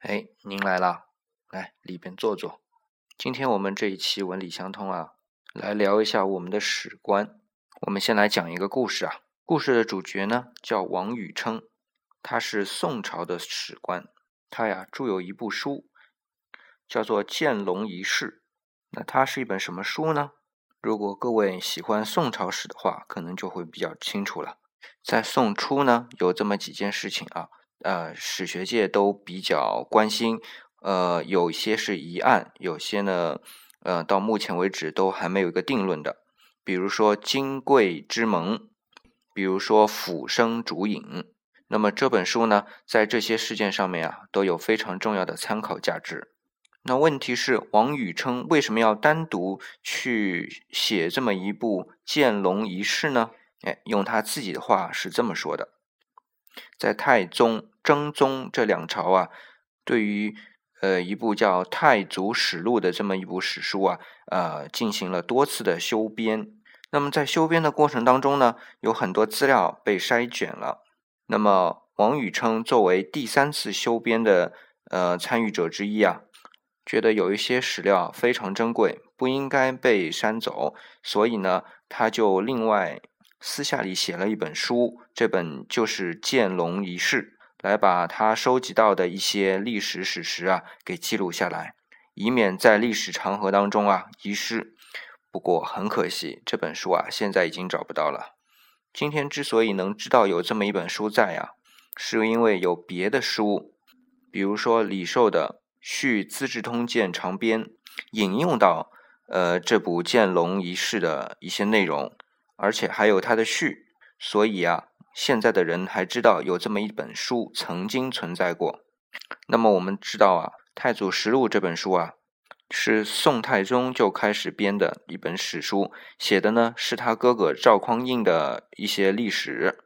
哎，您来了，来里边坐坐。今天我们这一期文理相通啊，来聊一下我们的史观。我们先来讲一个故事啊。故事的主角呢叫王禹偁，他是宋朝的史官，他呀著有一部书，叫做《见龙仪事》。那它是一本什么书呢？如果各位喜欢宋朝史的话，可能就会比较清楚了。在宋初呢，有这么几件事情啊。呃，史学界都比较关心，呃，有些是疑案，有些呢，呃，到目前为止都还没有一个定论的。比如说金匮之盟，比如说釜生烛影。那么这本书呢，在这些事件上面啊，都有非常重要的参考价值。那问题是，王禹偁为什么要单独去写这么一部《见龙仪事》呢？哎，用他自己的话是这么说的。在太宗、真宗这两朝啊，对于呃一部叫《太祖史录》的这么一部史书啊，呃进行了多次的修编。那么在修编的过程当中呢，有很多资料被筛卷了。那么王禹称作为第三次修编的呃参与者之一啊，觉得有一些史料非常珍贵，不应该被删走，所以呢，他就另外。私下里写了一本书，这本就是《见龙仪事》，来把他收集到的一些历史史实啊给记录下来，以免在历史长河当中啊遗失。不过很可惜，这本书啊现在已经找不到了。今天之所以能知道有这么一本书在啊，是因为有别的书，比如说李寿的《续资治通鉴长编》，引用到呃这部《见龙仪事》的一些内容。而且还有他的序，所以啊，现在的人还知道有这么一本书曾经存在过。那么我们知道啊，《太祖实录》这本书啊，是宋太宗就开始编的一本史书，写的呢是他哥哥赵匡胤的一些历史。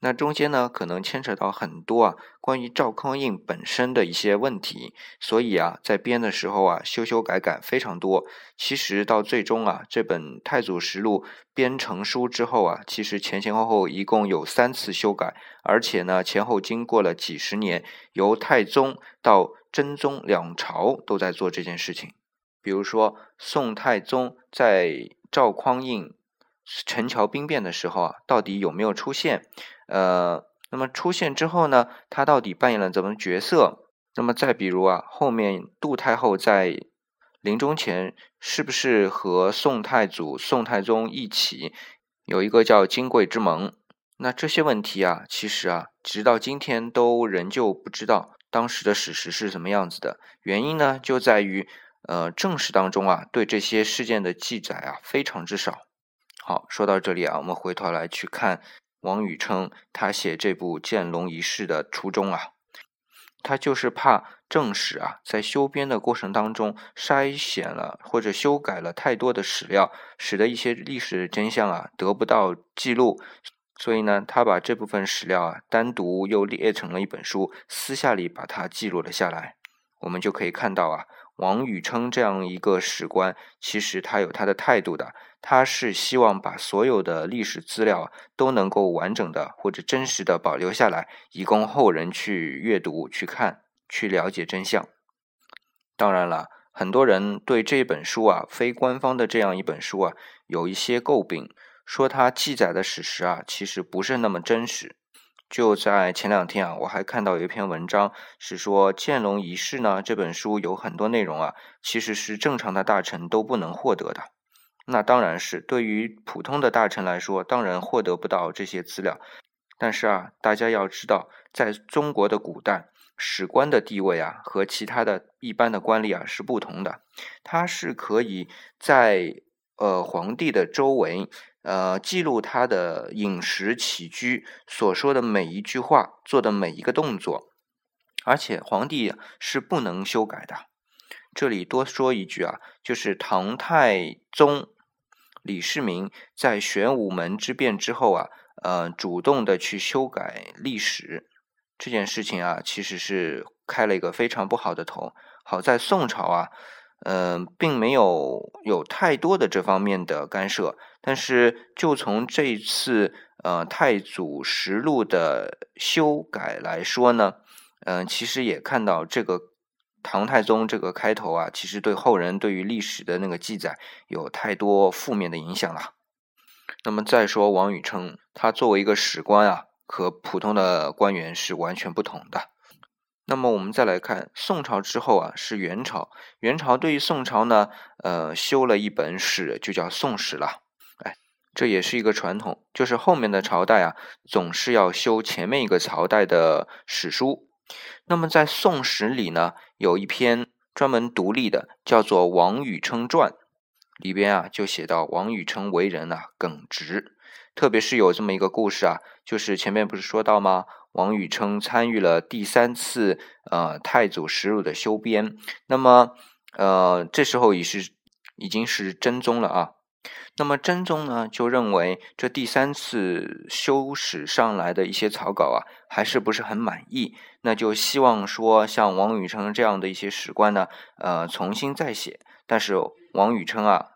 那中间呢，可能牵扯到很多啊，关于赵匡胤本身的一些问题，所以啊，在编的时候啊，修修改改非常多。其实到最终啊，这本《太祖实录》编成书之后啊，其实前前后后一共有三次修改，而且呢，前后经过了几十年，由太宗到真宗两朝都在做这件事情。比如说，宋太宗在赵匡胤陈桥兵变的时候啊，到底有没有出现？呃，那么出现之后呢，他到底扮演了怎么角色？那么再比如啊，后面杜太后在临终前是不是和宋太祖、宋太宗一起有一个叫金匮之盟？那这些问题啊，其实啊，直到今天都仍旧不知道当时的史实是什么样子的。原因呢，就在于呃正史当中啊，对这些事件的记载啊非常之少。好，说到这里啊，我们回头来去看。王禹称他写这部《见龙仪事》的初衷啊，他就是怕正史啊在修编的过程当中筛选了或者修改了太多的史料，使得一些历史的真相啊得不到记录，所以呢，他把这部分史料啊单独又列成了一本书，私下里把它记录了下来。我们就可以看到啊。王禹偁这样一个史官，其实他有他的态度的，他是希望把所有的历史资料都能够完整的或者真实的保留下来，以供后人去阅读、去看、去了解真相。当然了，很多人对这本书啊，非官方的这样一本书啊，有一些诟病，说它记载的史实啊，其实不是那么真实。就在前两天啊，我还看到有一篇文章，是说《建龙仪事》呢这本书有很多内容啊，其实是正常的大臣都不能获得的。那当然是对于普通的大臣来说，当然获得不到这些资料。但是啊，大家要知道，在中国的古代，史官的地位啊和其他的一般的官吏啊是不同的，他是可以在呃皇帝的周围。呃，记录他的饮食起居，所说的每一句话，做的每一个动作，而且皇帝是不能修改的。这里多说一句啊，就是唐太宗李世民在玄武门之变之后啊，呃，主动的去修改历史这件事情啊，其实是开了一个非常不好的头。好在宋朝啊。嗯，并没有有太多的这方面的干涉，但是就从这次呃《太祖实录》的修改来说呢，嗯，其实也看到这个唐太宗这个开头啊，其实对后人对于历史的那个记载有太多负面的影响了。那么再说王禹称，他作为一个史官啊，和普通的官员是完全不同的。那么我们再来看宋朝之后啊，是元朝。元朝对于宋朝呢，呃，修了一本史，就叫《宋史》了。哎，这也是一个传统，就是后面的朝代啊，总是要修前面一个朝代的史书。那么在《宋史》里呢，有一篇专门独立的，叫做《王禹偁传》，里边啊就写到王禹偁为人啊耿直，特别是有这么一个故事啊，就是前面不是说到吗？王禹偁参与了第三次呃太祖实录的修编，那么呃这时候已是已经是真宗了啊。那么真宗呢就认为这第三次修史上来的一些草稿啊还是不是很满意，那就希望说像王禹偁这样的一些史官呢呃重新再写。但是王禹偁啊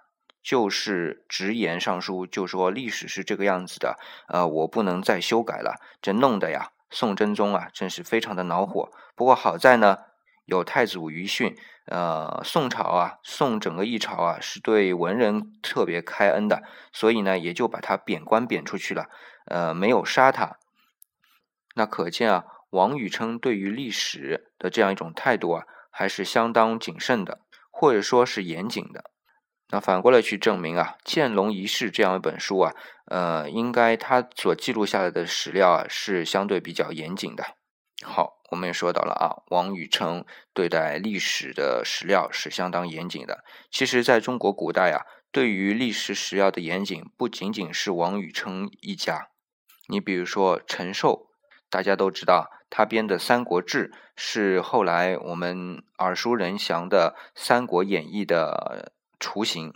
就是直言上书，就说历史是这个样子的，呃我不能再修改了，这弄得呀。宋真宗啊，真是非常的恼火。不过好在呢，有太祖余训。呃，宋朝啊，宋整个一朝啊，是对文人特别开恩的，所以呢，也就把他贬官贬出去了。呃，没有杀他。那可见啊，王禹偁对于历史的这样一种态度啊，还是相当谨慎的，或者说是严谨的。那反过来去证明啊，《剑龙遗事》这样一本书啊，呃，应该它所记录下来的史料啊，是相对比较严谨的。好，我们也说到了啊，王禹偁对待历史的史料是相当严谨的。其实，在中国古代啊，对于历史史料的严谨，不仅仅是王禹偁一家。你比如说陈寿，大家都知道，他编的《三国志》是后来我们耳熟能详的《三国演义》的。雏形，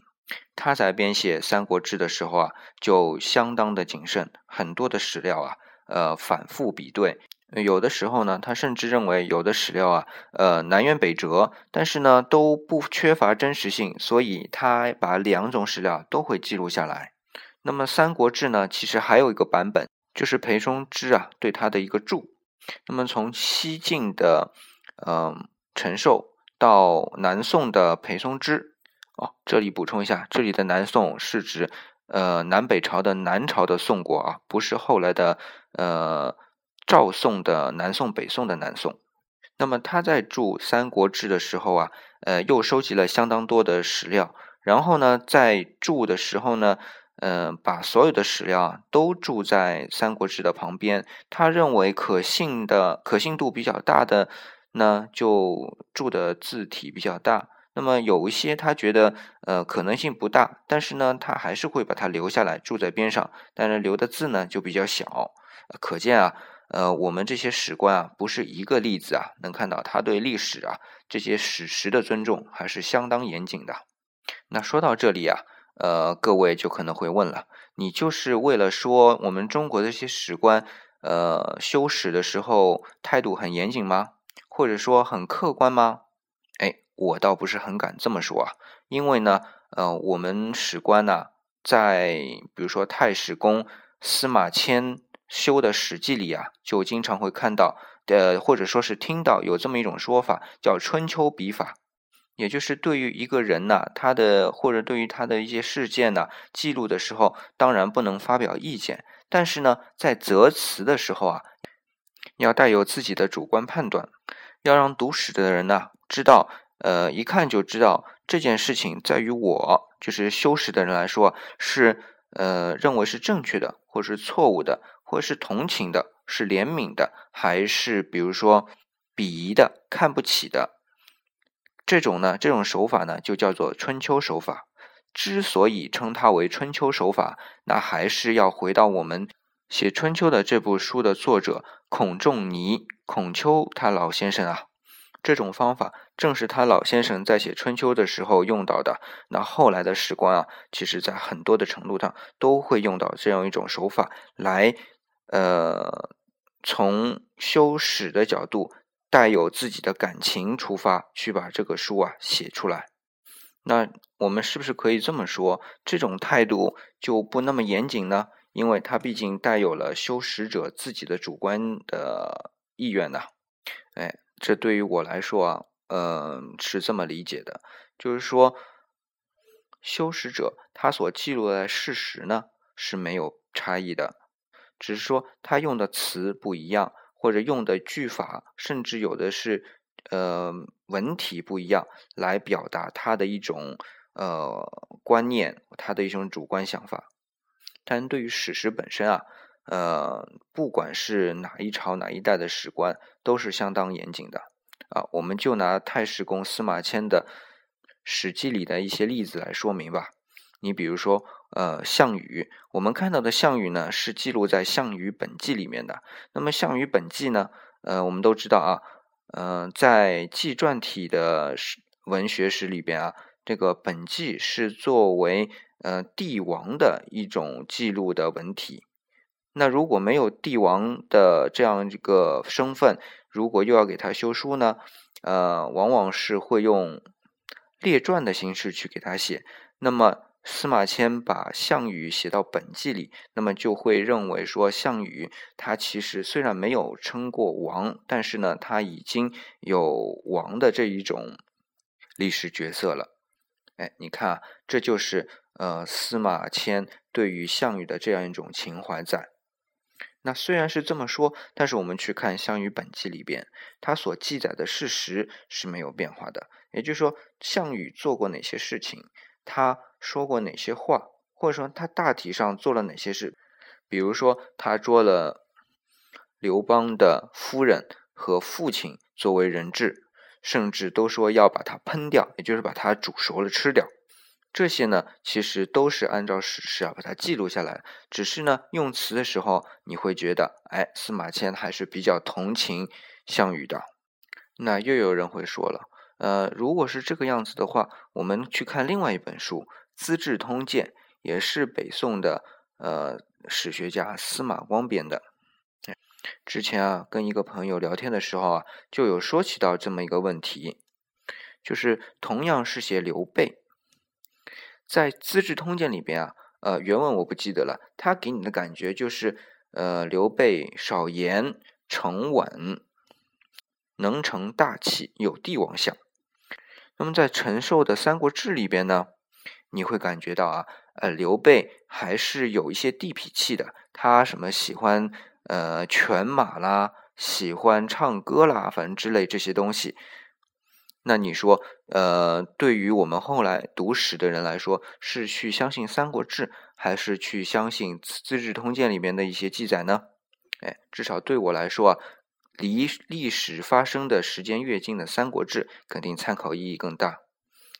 他在编写《三国志》的时候啊，就相当的谨慎，很多的史料啊，呃，反复比对。有的时候呢，他甚至认为有的史料啊，呃，南辕北辙，但是呢，都不缺乏真实性，所以他把两种史料都会记录下来。那么《三国志》呢，其实还有一个版本，就是裴松之啊对他的一个注。那么从西晋的嗯陈寿到南宋的裴松之。哦，这里补充一下，这里的南宋是指呃南北朝的南朝的宋国啊，不是后来的呃赵宋的南宋、北宋的南宋。那么他在注《三国志》的时候啊，呃又收集了相当多的史料，然后呢在注的时候呢，嗯把所有的史料啊都注在《三国志》的旁边，他认为可信的可信度比较大的呢，就注的字体比较大。那么有一些他觉得呃可能性不大，但是呢他还是会把它留下来住在边上，但是留的字呢就比较小，可见啊呃我们这些史官啊不是一个例子啊，能看到他对历史啊这些史实的尊重还是相当严谨的。那说到这里啊，呃各位就可能会问了，你就是为了说我们中国的这些史官呃修史的时候态度很严谨吗？或者说很客观吗？我倒不是很敢这么说啊，因为呢，呃，我们史官呢，在比如说太史公司马迁修的《史记》里啊，就经常会看到，呃，或者说是听到有这么一种说法，叫春秋笔法，也就是对于一个人呢，他的或者对于他的一些事件呢，记录的时候，当然不能发表意见，但是呢，在择词的时候啊，要带有自己的主观判断，要让读史的人呢知道。呃，一看就知道这件事情在于我，就是修史的人来说是呃认为是正确的，或是错误的，或是同情的，是怜悯的，还是比如说鄙夷的、看不起的这种呢？这种手法呢，就叫做春秋手法。之所以称它为春秋手法，那还是要回到我们写春秋的这部书的作者孔仲尼、孔丘他老先生啊。这种方法正是他老先生在写《春秋》的时候用到的。那后来的史官啊，其实在很多的程度上都会用到这样一种手法来，呃，从修史的角度，带有自己的感情出发，去把这个书啊写出来。那我们是不是可以这么说，这种态度就不那么严谨呢？因为它毕竟带有了修史者自己的主观的意愿呢。哎。这对于我来说啊，呃，是这么理解的，就是说，修史者他所记录的事实呢是没有差异的，只是说他用的词不一样，或者用的句法，甚至有的是呃文体不一样，来表达他的一种呃观念，他的一种主观想法。但对于史实本身啊，呃，不管是哪一朝哪一代的史官，都是相当严谨的。啊，我们就拿太史公司马迁的《史记》里的一些例子来说明吧。你比如说，呃，项羽，我们看到的项羽呢，是记录在《项羽本纪》里面的。那么，《项羽本纪》呢，呃，我们都知道啊，呃，在纪传体的史文学史里边啊，这个本纪是作为呃帝王的一种记录的文体。那如果没有帝王的这样一个身份，如果又要给他修书呢，呃，往往是会用列传的形式去给他写。那么司马迁把项羽写到本纪里，那么就会认为说，项羽他其实虽然没有称过王，但是呢，他已经有王的这一种历史角色了。哎，你看啊，这就是呃司马迁对于项羽的这样一种情怀在。那虽然是这么说，但是我们去看《项羽本纪》里边，他所记载的事实是没有变化的。也就是说，项羽做过哪些事情，他说过哪些话，或者说他大体上做了哪些事。比如说，他捉了刘邦的夫人和父亲作为人质，甚至都说要把他烹掉，也就是把他煮熟了吃掉。这些呢，其实都是按照史实啊把它记录下来。只是呢，用词的时候，你会觉得，哎，司马迁还是比较同情项羽的。那又有人会说了，呃，如果是这个样子的话，我们去看另外一本书《资治通鉴》，也是北宋的呃史学家司马光编的。之前啊，跟一个朋友聊天的时候啊，就有说起到这么一个问题，就是同样是写刘备。在《资治通鉴》里边啊，呃，原文我不记得了。他给你的感觉就是，呃，刘备少言、沉稳、能成大器、有帝王相。那么在陈寿的《三国志》里边呢，你会感觉到啊，呃，刘备还是有一些地痞气的。他什么喜欢呃犬马啦，喜欢唱歌啦，反正之类这些东西。那你说，呃，对于我们后来读史的人来说，是去相信《三国志》，还是去相信《资治通鉴》里面的一些记载呢？哎，至少对我来说啊，离历史发生的时间越近的《三国志》，肯定参考意义更大。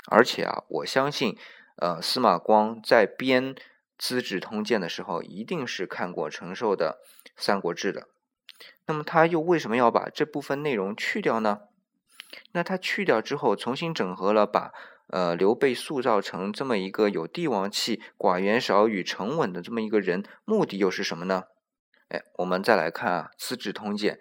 而且啊，我相信，呃，司马光在编《资治通鉴》的时候，一定是看过陈寿的《三国志》的。那么他又为什么要把这部分内容去掉呢？那他去掉之后，重新整合了，把呃刘备塑造成这么一个有帝王气、寡言少语、沉稳的这么一个人，目的又是什么呢？哎，我们再来看啊，《资治通鉴》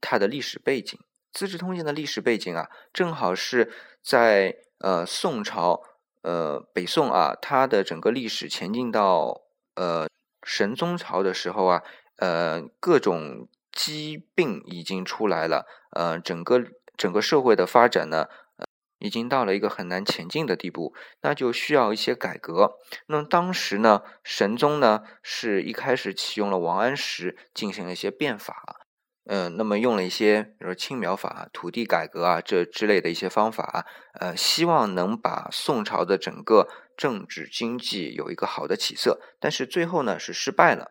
它的历史背景，《资治通鉴》的历史背景啊，正好是在呃宋朝，呃北宋啊，它的整个历史前进到呃神宗朝的时候啊，呃各种疾病已经出来了，呃整个。整个社会的发展呢，呃已经到了一个很难前进的地步，那就需要一些改革。那么当时呢，神宗呢是一开始启用了王安石进行了一些变法，嗯，那么用了一些比如说青苗法、土地改革啊这之类的一些方法，呃，希望能把宋朝的整个政治经济有一个好的起色，但是最后呢是失败了。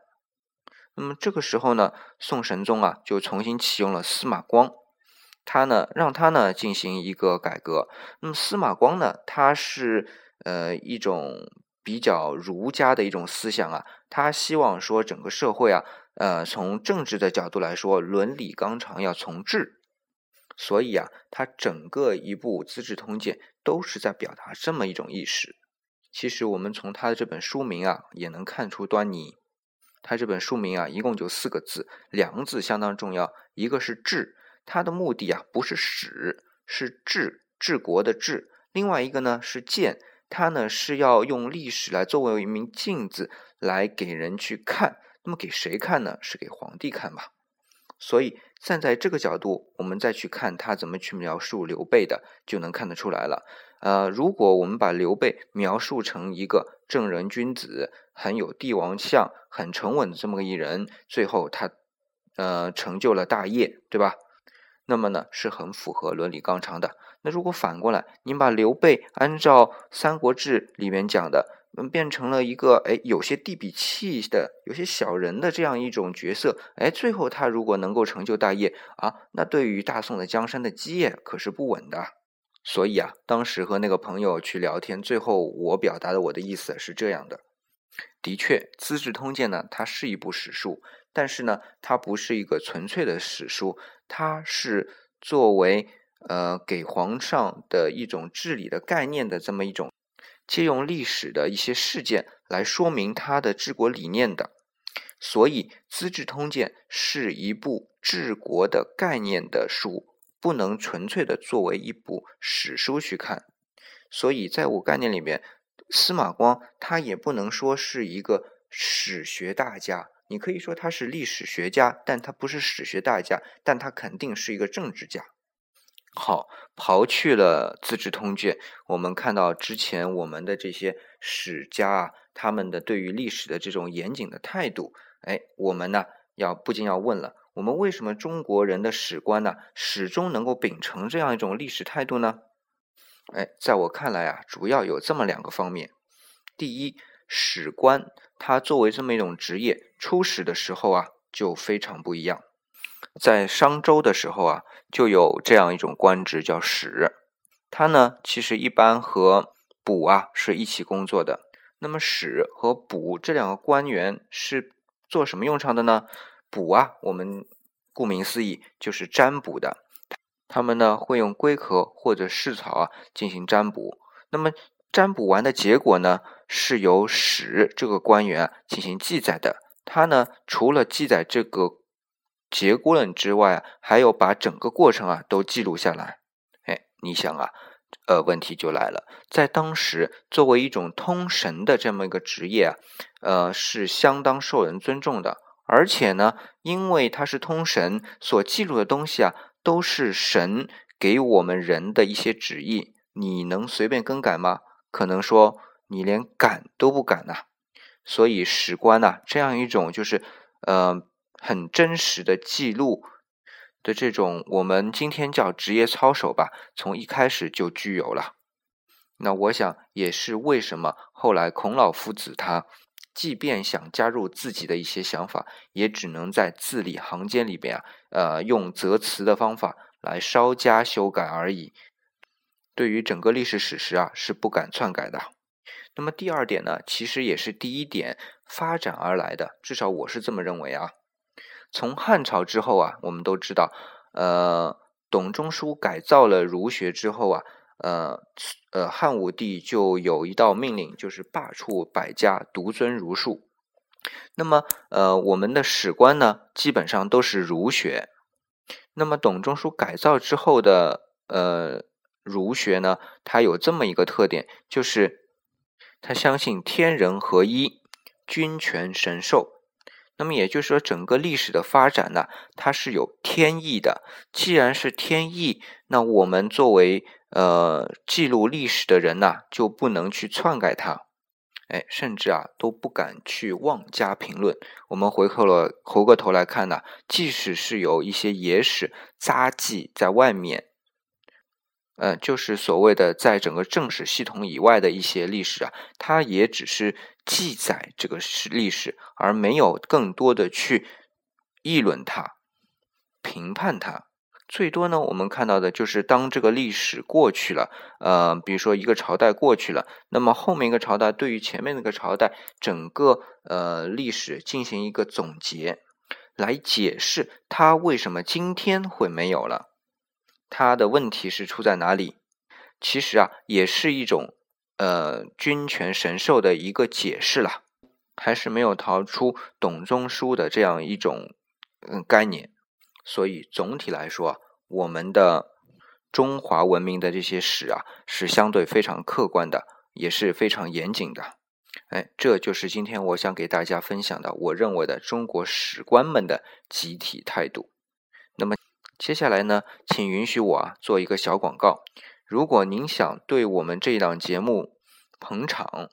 那么这个时候呢，宋神宗啊就重新启用了司马光。他呢，让他呢进行一个改革。那么司马光呢，他是呃一种比较儒家的一种思想啊，他希望说整个社会啊，呃从政治的角度来说，伦理纲常要从治。所以啊，他整个一部《资治通鉴》都是在表达这么一种意识。其实我们从他的这本书名啊，也能看出端倪。他这本书名啊，一共就四个字，两个字相当重要，一个是治。他的目的啊，不是史，是治治国的治。另外一个呢是鉴，他呢是要用历史来作为一面镜子，来给人去看。那么给谁看呢？是给皇帝看吧。所以站在这个角度，我们再去看他怎么去描述刘备的，就能看得出来了。呃，如果我们把刘备描述成一个正人君子，很有帝王相、很沉稳的这么个一人，最后他呃成就了大业，对吧？那么呢，是很符合伦理纲常的。那如果反过来，您把刘备按照《三国志》里面讲的，嗯，变成了一个哎有些地痞气的、有些小人的这样一种角色，哎，最后他如果能够成就大业啊，那对于大宋的江山的基业可是不稳的。所以啊，当时和那个朋友去聊天，最后我表达的我的意思是这样的：的确，《资治通鉴》呢，它是一部史书，但是呢，它不是一个纯粹的史书，它是作为。呃，给皇上的一种治理的概念的这么一种，借用历史的一些事件来说明他的治国理念的，所以《资治通鉴》是一部治国的概念的书，不能纯粹的作为一部史书去看。所以在我概念里面，司马光他也不能说是一个史学大家，你可以说他是历史学家，但他不是史学大家，但他肯定是一个政治家。好，刨去了《资治通鉴》，我们看到之前我们的这些史家啊，他们的对于历史的这种严谨的态度，哎，我们呢要不禁要问了：我们为什么中国人的史观呢，始终能够秉承这样一种历史态度呢？哎，在我看来啊，主要有这么两个方面。第一，史官他作为这么一种职业，初始的时候啊，就非常不一样。在商周的时候啊，就有这样一种官职叫史，他呢其实一般和卜啊是一起工作的。那么史和卜这两个官员是做什么用场的呢？卜啊，我们顾名思义就是占卜的，他们呢会用龟壳或者蓍草啊进行占卜。那么占卜完的结果呢，是由史这个官员进行记载的。他呢除了记载这个。结果论之外啊，还有把整个过程啊都记录下来。哎，你想啊，呃，问题就来了，在当时作为一种通神的这么一个职业啊，呃，是相当受人尊重的。而且呢，因为他是通神，所记录的东西啊，都是神给我们人的一些旨意，你能随便更改吗？可能说你连敢都不敢呐。所以史官呐，这样一种就是呃。很真实的记录的这种，我们今天叫职业操守吧，从一开始就具有了。那我想也是为什么后来孔老夫子他即便想加入自己的一些想法，也只能在字里行间里边啊，呃，用择词的方法来稍加修改而已。对于整个历史史实啊，是不敢篡改的。那么第二点呢，其实也是第一点发展而来的，至少我是这么认为啊。从汉朝之后啊，我们都知道，呃，董仲舒改造了儒学之后啊，呃，呃，汉武帝就有一道命令，就是罢黜百家，独尊儒术。那么，呃，我们的史官呢，基本上都是儒学。那么，董仲舒改造之后的呃儒学呢，它有这么一个特点，就是他相信天人合一，君权神授。那么也就是说，整个历史的发展呢，它是有天意的。既然是天意，那我们作为呃记录历史的人呐，就不能去篡改它，哎，甚至啊都不敢去妄加评论。我们回头了，回过头来看呢，即使是有一些野史杂记在外面。呃，就是所谓的在整个正史系统以外的一些历史啊，它也只是记载这个史历史，而没有更多的去议论它、评判它。最多呢，我们看到的就是当这个历史过去了，呃，比如说一个朝代过去了，那么后面一个朝代对于前面那个朝代整个呃历史进行一个总结，来解释它为什么今天会没有了。它的问题是出在哪里？其实啊，也是一种呃君权神授的一个解释了，还是没有逃出董仲舒的这样一种嗯概念。所以总体来说，我们的中华文明的这些史啊，是相对非常客观的，也是非常严谨的。哎，这就是今天我想给大家分享的，我认为的中国史官们的集体态度。接下来呢，请允许我啊做一个小广告。如果您想对我们这档节目捧场，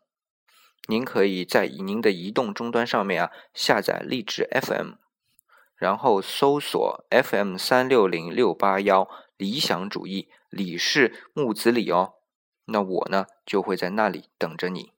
您可以在您的移动终端上面啊下载荔枝 FM，然后搜索 FM 三六零六八幺理想主义，李氏木子李哦。那我呢就会在那里等着你。